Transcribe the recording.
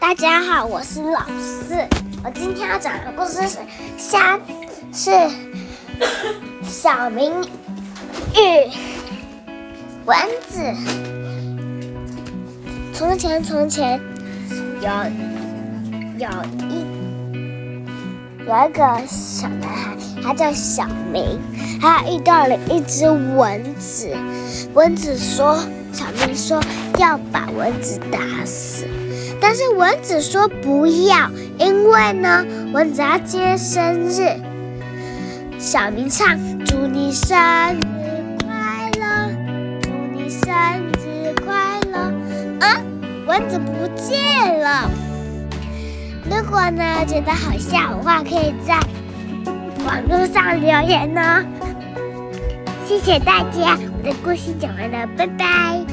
大家好，我是老四。我今天要讲的故事是虾是小明与蚊子。从前，从前有有一有一个小男孩，他叫小明，他遇到了一只蚊子。蚊子说：“小明说要把蚊子打死。”但是蚊子说不要，因为呢，蚊子要接生日。小明唱：祝你生日快乐，祝你生日快乐。啊，蚊子不见了。如果呢觉得好笑的话，可以在网络上留言哦。谢谢大家，我的故事讲完了，拜拜。